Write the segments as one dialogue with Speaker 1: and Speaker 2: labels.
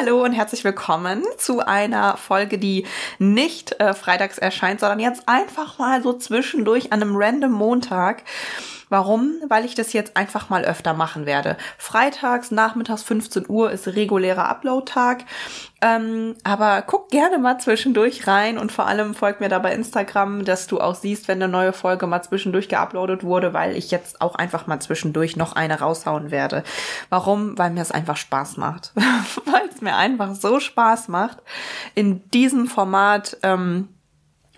Speaker 1: Hallo und herzlich willkommen zu einer Folge, die nicht äh, freitags erscheint, sondern jetzt einfach mal so zwischendurch an einem random Montag. Warum? Weil ich das jetzt einfach mal öfter machen werde. Freitags, nachmittags 15 Uhr ist regulärer Upload-Tag. Ähm, aber guck gerne mal zwischendurch rein und vor allem folgt mir da bei Instagram, dass du auch siehst, wenn eine neue Folge mal zwischendurch geuploadet wurde, weil ich jetzt auch einfach mal zwischendurch noch eine raushauen werde. Warum? Weil mir es einfach Spaß macht. weil es mir einfach so Spaß macht, in diesem Format ähm,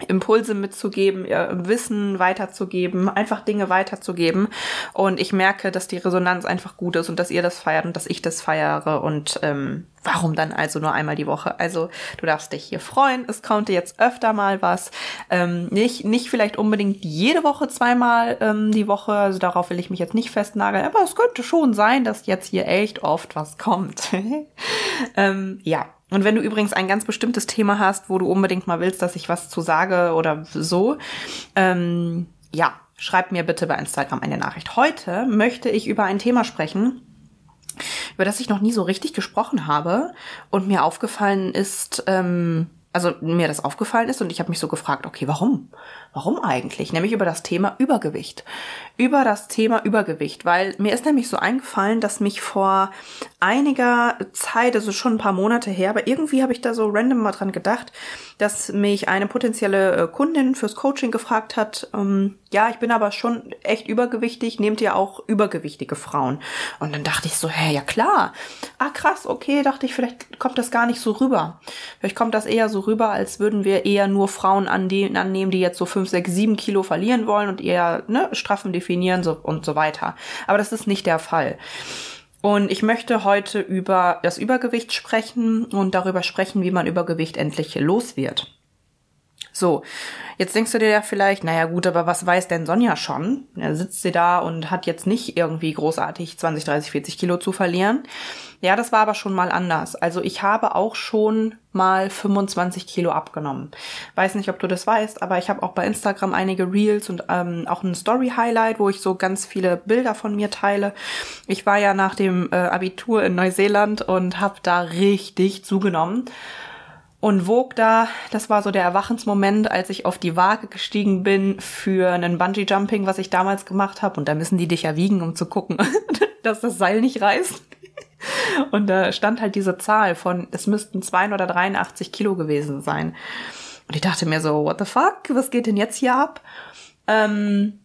Speaker 1: Impulse mitzugeben, Wissen weiterzugeben, einfach Dinge weiterzugeben. Und ich merke, dass die Resonanz einfach gut ist und dass ihr das feiert und dass ich das feiere. Und ähm, warum dann also nur einmal die Woche? Also du darfst dich hier freuen. Es kommt jetzt öfter mal was. Ähm, nicht, nicht vielleicht unbedingt jede Woche zweimal ähm, die Woche. Also darauf will ich mich jetzt nicht festnageln. Aber es könnte schon sein, dass jetzt hier echt oft was kommt. ähm, ja. Und wenn du übrigens ein ganz bestimmtes Thema hast, wo du unbedingt mal willst, dass ich was zu sage oder so, ähm, ja, schreib mir bitte bei Instagram eine Nachricht. Heute möchte ich über ein Thema sprechen, über das ich noch nie so richtig gesprochen habe und mir aufgefallen ist, ähm, also mir das aufgefallen ist und ich habe mich so gefragt, okay, warum? Warum eigentlich? Nämlich über das Thema Übergewicht. Über das Thema Übergewicht, weil mir ist nämlich so eingefallen, dass mich vor einiger Zeit, also schon ein paar Monate her, aber irgendwie habe ich da so random mal dran gedacht, dass mich eine potenzielle äh, Kundin fürs Coaching gefragt hat, ähm, ja, ich bin aber schon echt übergewichtig, nehmt ihr auch übergewichtige Frauen? Und dann dachte ich so, hä, ja klar. Ah, krass, okay, dachte ich, vielleicht kommt das gar nicht so rüber. Vielleicht kommt das eher so rüber, als würden wir eher nur Frauen annehmen, die jetzt so 5, 6, 7 Kilo verlieren wollen und eher ne, straffen definieren so, und so weiter. Aber das ist nicht der Fall. Und ich möchte heute über das Übergewicht sprechen und darüber sprechen, wie man Übergewicht endlich los wird. So, jetzt denkst du dir ja vielleicht, naja gut, aber was weiß denn Sonja schon? Da sitzt sie da und hat jetzt nicht irgendwie großartig 20, 30, 40 Kilo zu verlieren. Ja, das war aber schon mal anders. Also ich habe auch schon mal 25 Kilo abgenommen. Weiß nicht, ob du das weißt, aber ich habe auch bei Instagram einige Reels und ähm, auch ein Story-Highlight, wo ich so ganz viele Bilder von mir teile. Ich war ja nach dem äh, Abitur in Neuseeland und habe da richtig zugenommen und wog da, das war so der Erwachensmoment, als ich auf die Waage gestiegen bin für einen Bungee Jumping, was ich damals gemacht habe. Und da müssen die dich ja wiegen, um zu gucken, dass das Seil nicht reißt. Und da stand halt diese Zahl von, es müssten 283 Kilo gewesen sein. Und ich dachte mir so, what the fuck, was geht denn jetzt hier ab? Ähm,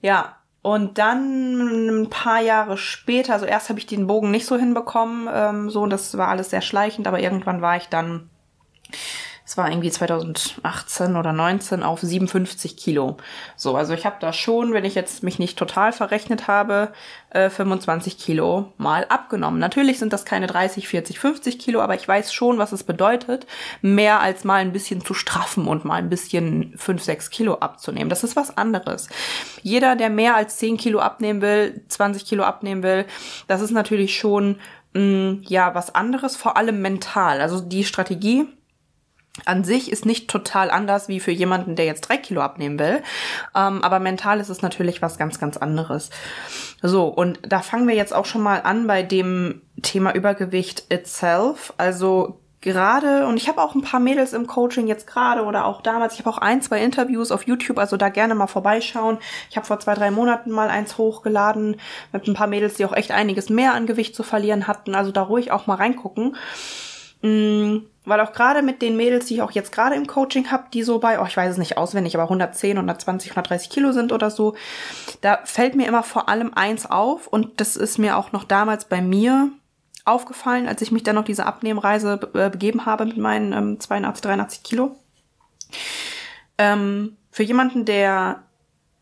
Speaker 1: ja, und dann ein paar Jahre später, also erst habe ich den Bogen nicht so hinbekommen, ähm, so, das war alles sehr schleichend, aber irgendwann war ich dann es war irgendwie 2018 oder 19 auf 57 Kilo. So, also ich habe da schon, wenn ich jetzt mich nicht total verrechnet habe, äh, 25 Kilo mal abgenommen. Natürlich sind das keine 30, 40, 50 Kilo, aber ich weiß schon, was es bedeutet, mehr als mal ein bisschen zu straffen und mal ein bisschen 5, 6 Kilo abzunehmen. Das ist was anderes. Jeder, der mehr als 10 Kilo abnehmen will, 20 Kilo abnehmen will, das ist natürlich schon mh, mm, ja was anderes, vor allem mental. Also die Strategie an sich ist nicht total anders wie für jemanden, der jetzt drei Kilo abnehmen will. Ähm, aber mental ist es natürlich was ganz, ganz anderes. So, und da fangen wir jetzt auch schon mal an bei dem Thema Übergewicht itself. Also gerade, und ich habe auch ein paar Mädels im Coaching jetzt gerade oder auch damals, ich habe auch ein, zwei Interviews auf YouTube, also da gerne mal vorbeischauen. Ich habe vor zwei, drei Monaten mal eins hochgeladen mit ein paar Mädels, die auch echt einiges mehr an Gewicht zu verlieren hatten. Also da ruhig auch mal reingucken. Mm, weil auch gerade mit den Mädels, die ich auch jetzt gerade im Coaching habe, die so bei, oh, ich weiß es nicht auswendig, aber 110, 120, 130 Kilo sind oder so, da fällt mir immer vor allem eins auf und das ist mir auch noch damals bei mir aufgefallen, als ich mich dann noch diese Abnehmreise äh, begeben habe mit meinen ähm, 82, 83 Kilo. Ähm, für jemanden, der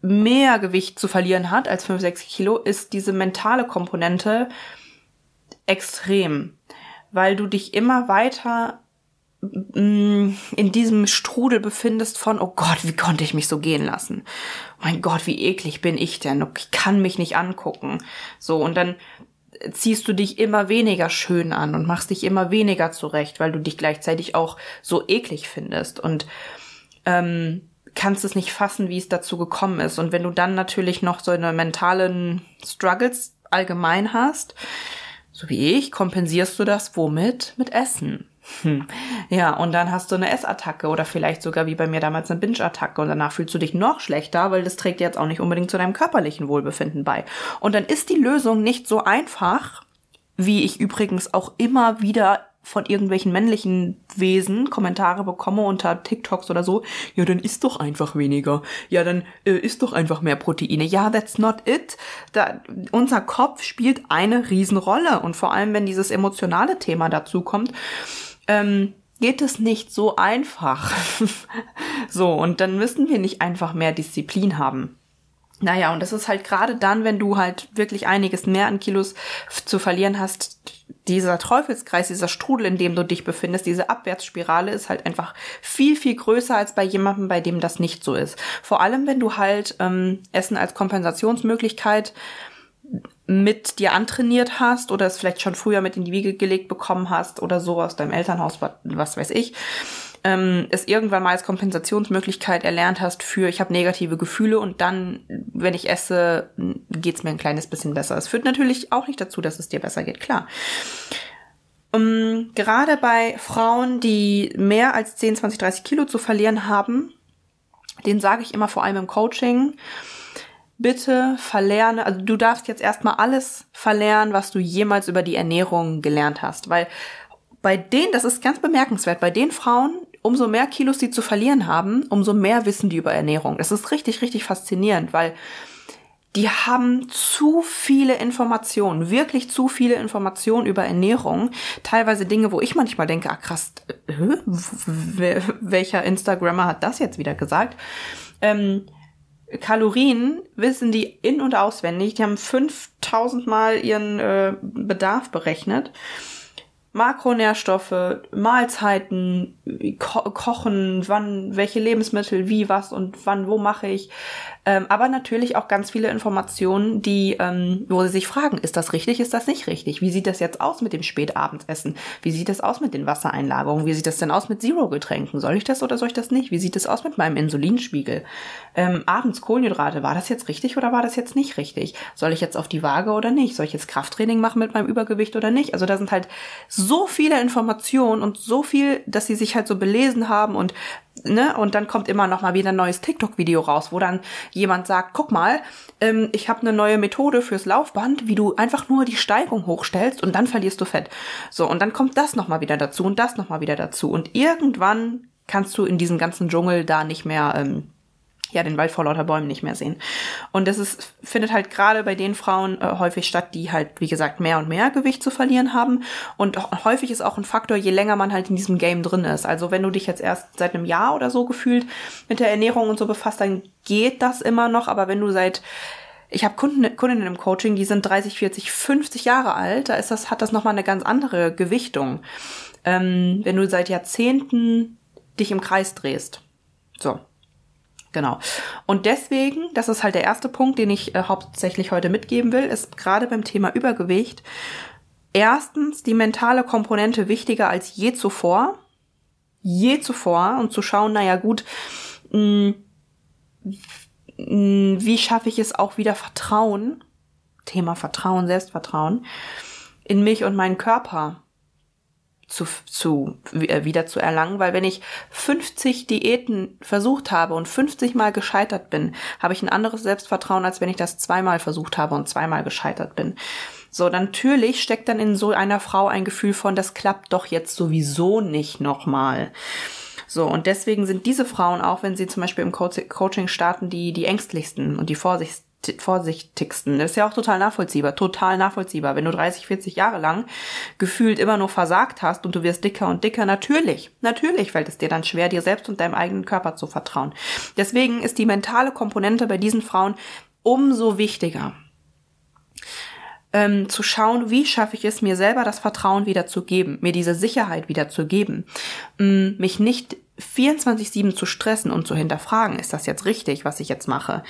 Speaker 1: mehr Gewicht zu verlieren hat als 5, 6 Kilo, ist diese mentale Komponente extrem weil du dich immer weiter in diesem Strudel befindest von, oh Gott, wie konnte ich mich so gehen lassen? Mein Gott, wie eklig bin ich denn? Ich kann mich nicht angucken. So, und dann ziehst du dich immer weniger schön an und machst dich immer weniger zurecht, weil du dich gleichzeitig auch so eklig findest und ähm, kannst es nicht fassen, wie es dazu gekommen ist. Und wenn du dann natürlich noch so eine mentalen Struggles allgemein hast, so wie ich, kompensierst du das womit? Mit Essen. Hm. Ja, und dann hast du eine Essattacke oder vielleicht sogar wie bei mir damals eine Binge-Attacke und danach fühlst du dich noch schlechter, weil das trägt jetzt auch nicht unbedingt zu deinem körperlichen Wohlbefinden bei. Und dann ist die Lösung nicht so einfach, wie ich übrigens auch immer wieder von irgendwelchen männlichen Wesen Kommentare bekomme unter TikToks oder so, ja, dann isst doch einfach weniger. Ja, dann äh, isst doch einfach mehr Proteine. Ja, that's not it. Da, unser Kopf spielt eine Riesenrolle. Und vor allem, wenn dieses emotionale Thema dazu kommt, ähm, geht es nicht so einfach. so, und dann müssen wir nicht einfach mehr Disziplin haben. Naja, und das ist halt gerade dann, wenn du halt wirklich einiges mehr an Kilos zu verlieren hast, dieser Teufelskreis, dieser Strudel, in dem du dich befindest, diese Abwärtsspirale ist halt einfach viel, viel größer als bei jemandem, bei dem das nicht so ist. Vor allem, wenn du halt ähm, Essen als Kompensationsmöglichkeit mit dir antrainiert hast oder es vielleicht schon früher mit in die Wiege gelegt bekommen hast oder so aus deinem Elternhaus, was weiß ich, ähm, es irgendwann mal als Kompensationsmöglichkeit erlernt hast für ich habe negative Gefühle und dann, wenn ich esse, geht's mir ein kleines bisschen besser. Es führt natürlich auch nicht dazu, dass es dir besser geht, klar. Um, ähm, gerade bei Frauen, die mehr als 10, 20, 30 Kilo zu verlieren haben, den sage ich immer vor allem im Coaching, bitte verlerne, also du darfst jetzt erstmal alles verlernen, was du jemals über die Ernährung gelernt hast, weil bei denen, das ist ganz bemerkenswert, bei den Frauen, umso mehr Kilos sie zu verlieren haben, umso mehr wissen die über Ernährung. Das ist richtig, richtig faszinierend, weil die haben zu viele Informationen, wirklich zu viele Informationen über Ernährung. Teilweise Dinge, wo ich manchmal denke, ah krass, äh, welcher Instagrammer hat das jetzt wieder gesagt? Ähm, Kalorien wissen die in- und auswendig. Die haben 5000 Mal ihren äh, Bedarf berechnet. Makronährstoffe, Mahlzeiten, ko kochen, wann, welche Lebensmittel, wie, was und wann, wo mache ich. Ähm, aber natürlich auch ganz viele Informationen, die, ähm, wo sie sich fragen, ist das richtig, ist das nicht richtig? Wie sieht das jetzt aus mit dem Spätabendessen? Wie sieht das aus mit den Wassereinlagerungen? Wie sieht das denn aus mit Zero-Getränken? Soll ich das oder soll ich das nicht? Wie sieht es aus mit meinem Insulinspiegel? Ähm, abends Kohlenhydrate, war das jetzt richtig oder war das jetzt nicht richtig? Soll ich jetzt auf die Waage oder nicht? Soll ich jetzt Krafttraining machen mit meinem Übergewicht oder nicht? Also da sind halt so viele Informationen und so viel, dass sie sich halt so belesen haben und ne, und dann kommt immer noch mal wieder ein neues TikTok-Video raus, wo dann jemand sagt, guck mal, ähm, ich habe eine neue Methode fürs Laufband, wie du einfach nur die Steigung hochstellst und dann verlierst du Fett. So, und dann kommt das noch mal wieder dazu und das noch mal wieder dazu. Und irgendwann kannst du in diesem ganzen Dschungel da nicht mehr ähm, ja den Wald vor lauter Bäumen nicht mehr sehen. Und das ist, findet halt gerade bei den Frauen äh, häufig statt, die halt, wie gesagt, mehr und mehr Gewicht zu verlieren haben. Und häufig ist auch ein Faktor, je länger man halt in diesem Game drin ist. Also wenn du dich jetzt erst seit einem Jahr oder so gefühlt mit der Ernährung und so befasst, dann geht das immer noch. Aber wenn du seit ich habe Kunden, Kundinnen im Coaching, die sind 30, 40, 50 Jahre alt, da ist das, hat das nochmal eine ganz andere Gewichtung. Ähm, wenn du seit Jahrzehnten dich im Kreis drehst. So. Genau. Und deswegen, das ist halt der erste Punkt, den ich äh, hauptsächlich heute mitgeben will, ist gerade beim Thema Übergewicht erstens die mentale Komponente wichtiger als je zuvor. Je zuvor und zu schauen, naja gut, mh, mm, mh, mm, wie schaffe ich es auch wieder Vertrauen, Thema Vertrauen, Selbstvertrauen, in mich und meinen Körper zu, zu äh, wieder zu erlangen, weil wenn ich 50 Diäten versucht habe und 50 mal gescheitert bin, habe ich ein anderes Selbstvertrauen, als wenn ich das zweimal versucht habe und zweimal gescheitert bin. So, natürlich steckt dann in so einer Frau ein Gefühl von, das klappt doch jetzt sowieso nicht nochmal. So, und deswegen sind diese Frauen auch, wenn sie zum Beispiel im Co Coaching starten, die, die ängstlichsten und die vorsichtigsten vorsichtigsten. Das ist ja auch total nachvollziehbar, total nachvollziehbar. Wenn du 30, 40 Jahre lang gefühlt immer nur versagt hast und du wirst dicker und dicker, natürlich, natürlich fällt es dir dann schwer, dir selbst und deinem eigenen Körper zu vertrauen. Deswegen ist die mentale Komponente bei diesen Frauen umso wichtiger. ähm, zu schauen, wie schaffe ich es, mir selber das Vertrauen wieder zu geben, mir diese Sicherheit wieder zu geben, mich nicht 24-7 zu stressen und zu hinterfragen, ist das jetzt richtig, was ich jetzt mache?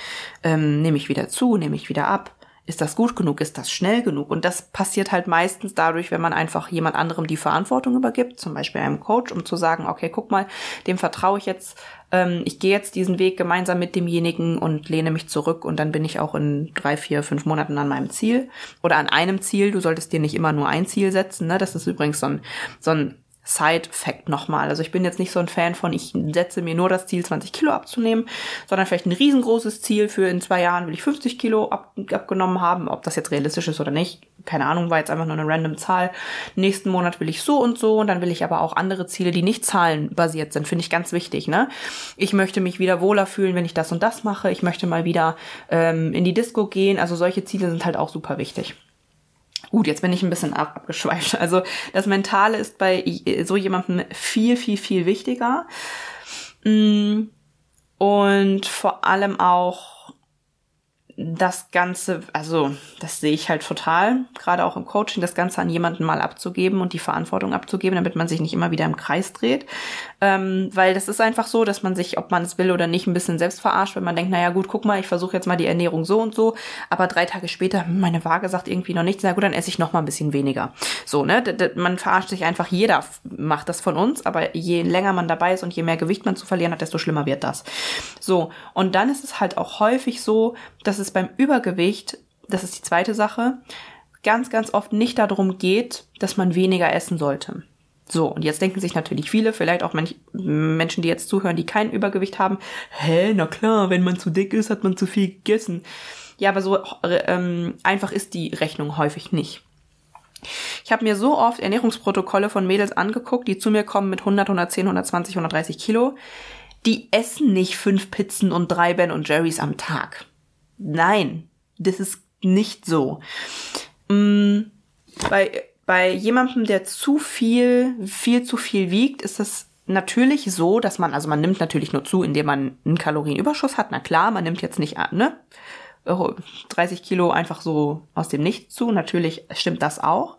Speaker 1: Ähm, nehme ich wieder zu, nehme ich wieder ab? Ist das gut genug? Ist das schnell genug? Und das passiert halt meistens dadurch, wenn man einfach jemand anderem die Verantwortung übergibt, zum Beispiel einem Coach, um zu sagen, okay, guck mal, dem vertraue ich jetzt, ähm, ich gehe jetzt diesen Weg gemeinsam mit demjenigen und lehne mich zurück und dann bin ich auch in drei, vier, fünf Monaten an meinem Ziel oder an einem Ziel. Du solltest dir nicht immer nur ein Ziel setzen. Ne? Das ist übrigens so ein, so ein Side-Fact nochmal. Also ich bin jetzt nicht so ein Fan von, ich setze mir nur das Ziel, 20 Kilo abzunehmen, sondern vielleicht ein riesengroßes Ziel für in zwei Jahren will ich 50 Kilo ab, abgenommen haben. Ob das jetzt realistisch ist oder nicht, keine Ahnung, war jetzt einfach nur eine random Zahl. Nächsten Monat will ich so und so und dann will ich aber auch andere Ziele, die nicht zahlenbasiert sind, finde ich ganz wichtig. Ne? Ich möchte mich wieder wohler fühlen, wenn ich das und das mache. Ich möchte mal wieder ähm, in die Disco gehen. Also solche Ziele sind halt auch super wichtig. Gut, jetzt bin ich ein bisschen abgeschweift. Also das Mentale ist bei so jemandem viel, viel, viel wichtiger. Mm, und vor allem auch das Ganze, also das sehe ich halt total, gerade auch im Coaching, das Ganze an jemanden mal abzugeben und die Verantwortung abzugeben, damit man sich nicht immer wieder im Kreis dreht. Ähm, weil das ist einfach so, dass man sich, ob man es will oder nicht, ein bisschen selbst verarscht, wenn man denkt, naja gut, guck mal, ich versuche jetzt mal die Ernährung so und so, aber drei Tage später, hm, meine Waage sagt irgendwie noch nichts, na gut, dann esse ich noch mal ein bisschen weniger. So, ne? Man verarscht sich einfach, jeder macht das von uns, aber je länger man dabei ist und je mehr Gewicht man zu verlieren hat, desto schlimmer wird das. So, und dann ist es halt auch häufig so, dass es beim Übergewicht, das ist die zweite Sache, ganz, ganz oft nicht darum geht, dass man weniger essen sollte. So, und jetzt denken sich natürlich viele, vielleicht auch manch, Menschen, die jetzt zuhören, die kein Übergewicht haben, hä, na klar, wenn man zu dick ist, hat man zu viel gegessen. Ja, aber so ähm, einfach ist die Rechnung häufig nicht. Ich habe mir so oft Ernährungsprotokolle von Mädels angeguckt, die zu mir kommen mit 100, 110, 120, 130 Kilo. Die essen nicht fünf Pizzen und drei Ben und Jerry's am Tag. Nein, das ist nicht so. Mm, bei, bei jemandem, der zu viel, viel zu viel wiegt, ist es natürlich so, dass man, also man nimmt natürlich nur zu, indem man einen Kalorienüberschuss hat. Na klar, man nimmt jetzt nicht, ne? 30 Kilo einfach so aus dem Nichts zu. Natürlich stimmt das auch.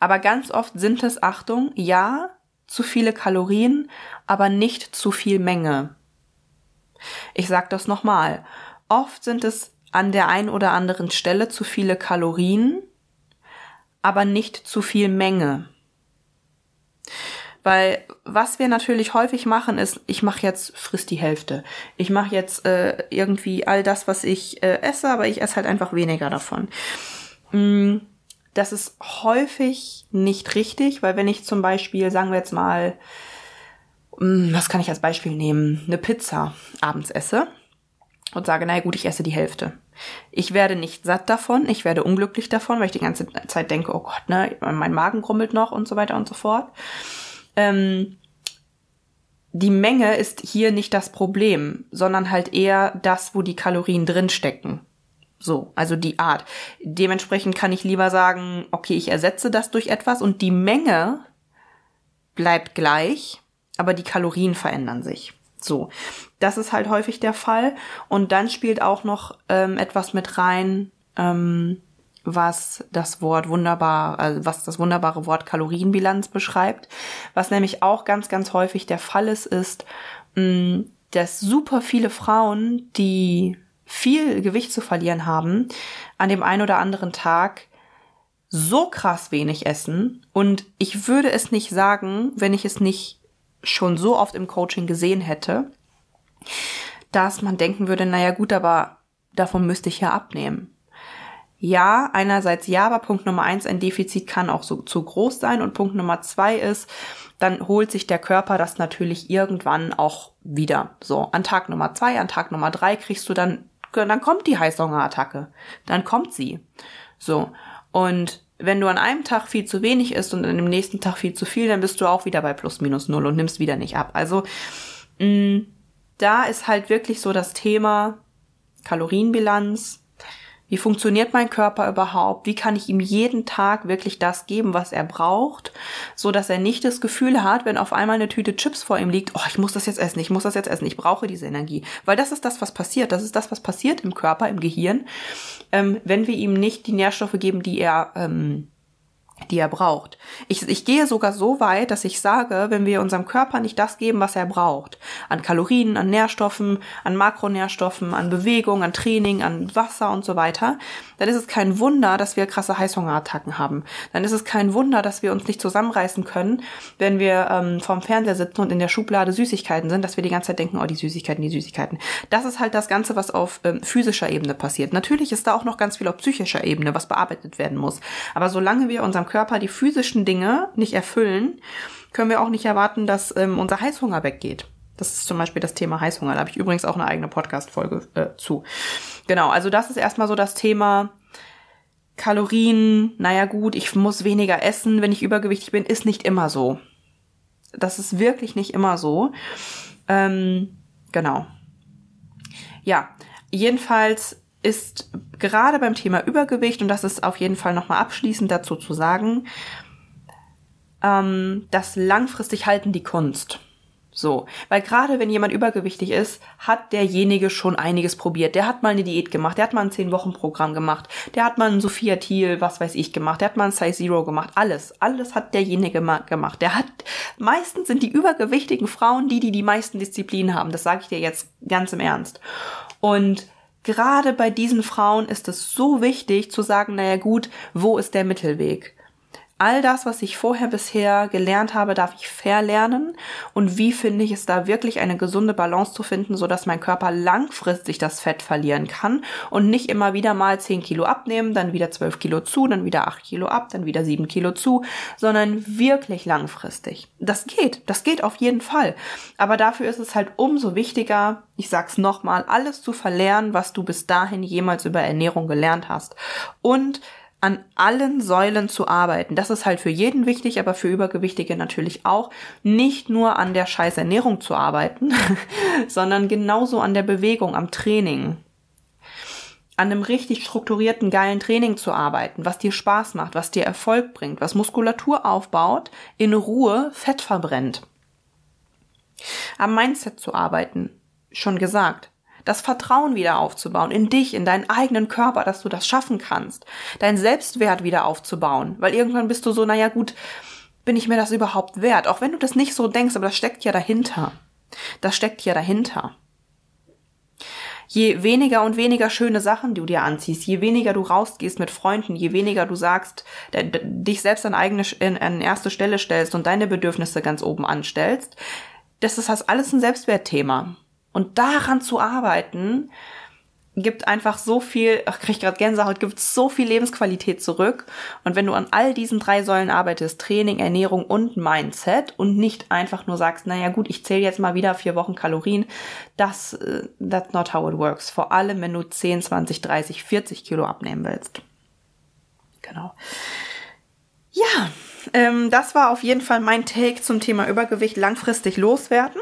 Speaker 1: Aber ganz oft sind es, Achtung, ja, zu viele Kalorien, aber nicht zu viel Menge. Ich sag das nochmal. Oft sind es an der einen oder anderen Stelle zu viele Kalorien, aber nicht zu viel Menge. Weil was wir natürlich häufig machen, ist, ich mache jetzt frisst die Hälfte. Ich mache jetzt äh, irgendwie all das, was ich äh, esse, aber ich esse halt einfach weniger davon. Mm, das ist häufig nicht richtig, weil wenn ich zum Beispiel, sagen wir jetzt mal, mm, was kann ich als Beispiel nehmen, eine Pizza abends esse, und sage, naja gut, ich esse die Hälfte. Ich werde nicht satt davon, ich werde unglücklich davon, weil ich die ganze Zeit denke, oh Gott, ne, mein Magen grummelt noch und so weiter und so fort. Ähm, die Menge ist hier nicht das Problem, sondern halt eher das, wo die Kalorien drinstecken. So, also die Art. Dementsprechend kann ich lieber sagen, okay, ich ersetze das durch etwas und die Menge bleibt gleich, aber die Kalorien verändern sich. So, das ist halt häufig der Fall. Und dann spielt auch noch ähm, etwas mit rein, ähm, was das Wort wunderbar, also was das wunderbare Wort Kalorienbilanz beschreibt. Was nämlich auch ganz, ganz häufig der Fall ist, ist, mh, mm, dass super viele Frauen, die viel Gewicht zu verlieren haben, an dem einen oder anderen Tag so krass wenig essen. Und ich würde es nicht sagen, wenn ich es nicht schon so oft im Coaching gesehen hätte, dass man denken würde, naja gut, aber davon müsste ich ja abnehmen. Ja, einerseits ja, aber Punkt Nummer eins, ein Defizit kann auch so zu groß sein und Punkt Nummer zwei ist, dann holt sich der Körper das natürlich irgendwann auch wieder. So, an Tag Nummer zwei, an Tag Nummer drei kriegst du dann, dann kommt die Heißhungerattacke. Dann kommt sie. So. Und wenn du an einem Tag viel zu wenig isst und an dem nächsten Tag viel zu viel, dann bist du auch wieder bei plus minus null und nimmst wieder nicht ab. Also mh, mm, da ist halt wirklich so das Thema Kalorienbilanz, Wie funktioniert mein Körper überhaupt? Wie kann ich ihm jeden Tag wirklich das geben, was er braucht, so dass er nicht das Gefühl hat, wenn auf einmal eine Tüte Chips vor ihm liegt, oh, ich muss das jetzt essen, ich muss das jetzt essen, ich brauche diese Energie. Weil das ist das, was passiert. Das ist das, was passiert im Körper, im Gehirn, ähm, wenn wir ihm nicht die Nährstoffe geben, die er ähm, die er braucht. Ich, ich gehe sogar so weit, dass ich sage, wenn wir unserem Körper nicht das geben, was er braucht, an Kalorien, an Nährstoffen, an Makronährstoffen, an Bewegung, an Training, an Wasser und so weiter, dann ist es kein Wunder, dass wir krasse Heißhungerattacken haben. Dann ist es kein Wunder, dass wir uns nicht zusammenreißen können, wenn wir ähm, vorm Fernseher sitzen und in der Schublade Süßigkeiten sind, dass wir die ganze Zeit denken, oh, die Süßigkeiten, die Süßigkeiten. Das ist halt das Ganze, was auf ähm, physischer Ebene passiert. Natürlich ist da auch noch ganz viel auf psychischer Ebene, was bearbeitet werden muss. Aber solange wir unserem Körper die physischen Dinge nicht erfüllen, können wir auch nicht erwarten, dass ähm, unser Heißhunger weggeht. Das ist zum Beispiel das Thema Heißhunger. Da habe ich übrigens auch eine eigene Podcast-Folge äh, zu. Genau, also das ist erstmal so das Thema Kalorien. Naja gut, ich muss weniger essen, wenn ich übergewichtig bin, ist nicht immer so. Das ist wirklich nicht immer so. Ähm, genau. Ja, jedenfalls ist gerade beim Thema Übergewicht, und das ist auf jeden Fall nochmal abschließend dazu zu sagen, ähm, das langfristig halten die Kunst. So, weil gerade wenn jemand übergewichtig ist, hat derjenige schon einiges probiert. Der hat mal eine Diät gemacht, der hat mal ein 10-Wochen-Programm gemacht, der hat mal ein Sophia Thiel, was weiß ich, gemacht, der hat mal ein Size Zero gemacht, alles, alles hat derjenige gemacht. Der hat, meistens sind die übergewichtigen Frauen die, die die meisten Disziplinen haben. Das sage ich dir jetzt ganz im Ernst. Und gerade bei diesen Frauen ist es so wichtig zu sagen, naja gut, wo ist der Mittelweg? All das, was ich vorher bisher gelernt habe, darf ich verlernen und wie finde ich es da wirklich eine gesunde Balance zu finden, so dass mein Körper langfristig das Fett verlieren kann und nicht immer wieder mal 10 Kilo abnehmen, dann wieder 12 Kilo zu, dann wieder 8 Kilo ab, dann wieder 7 Kilo zu, sondern wirklich langfristig. Das geht, das geht auf jeden Fall. Aber dafür ist es halt umso wichtiger, ich sag's nochmal, alles zu verlernen, was du bis dahin jemals über Ernährung gelernt hast. Und an allen Säulen zu arbeiten. Das ist halt für jeden wichtig, aber für Übergewichtige natürlich auch. Nicht nur an der scheiß Ernährung zu arbeiten, sondern genauso an der Bewegung, am Training. An einem richtig strukturierten, geilen Training zu arbeiten, was dir Spaß macht, was dir Erfolg bringt, was Muskulatur aufbaut, in Ruhe Fett verbrennt. Am Mindset zu arbeiten, schon gesagt das Vertrauen wieder aufzubauen in dich, in deinen eigenen Körper, dass du das schaffen kannst, deinen Selbstwert wieder aufzubauen, weil irgendwann bist du so, naja gut, bin ich mir das überhaupt wert? Auch wenn du das nicht so denkst, aber das steckt ja dahinter. Das steckt ja dahinter. Je weniger und weniger schöne Sachen du dir anziehst, je weniger du rausgehst mit Freunden, je weniger du sagst, dich selbst an eigene, an erste Stelle stellst und deine Bedürfnisse ganz oben anstellst, das ist das alles ein Selbstwertthema. Und daran zu arbeiten, gibt einfach so viel, ach, krieg gerade Gänsehaut, gibt so viel Lebensqualität zurück. Und wenn du an all diesen drei Säulen arbeitest, Training, Ernährung und Mindset und nicht einfach nur sagst, naja gut, ich zähle jetzt mal wieder vier Wochen Kalorien, das, uh, that's not how it works. Vor allem, wenn du 10, 20, 30, 40 Kilo abnehmen willst. Genau. Ja, ähm, das war auf jeden Fall mein Take zum Thema Übergewicht langfristig loswerden.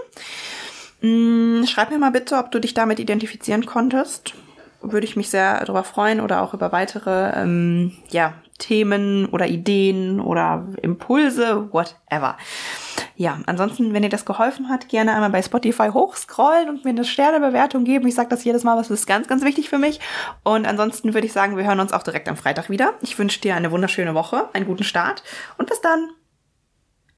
Speaker 1: Mm, schreib mir mal bitte, ob du dich damit identifizieren konntest. Würde ich mich sehr darüber freuen oder auch über weitere ähm, ja, Themen oder Ideen oder Impulse, whatever. Ja, ansonsten, wenn dir das geholfen hat, gerne einmal bei Spotify hochscrollen und mir eine Sternebewertung geben. Ich sage das jedes Mal, was ist ganz, ganz wichtig für mich. Und ansonsten würde ich sagen, wir hören uns auch direkt am Freitag wieder. Ich wünsche dir eine wunderschöne Woche, einen guten Start und bis dann.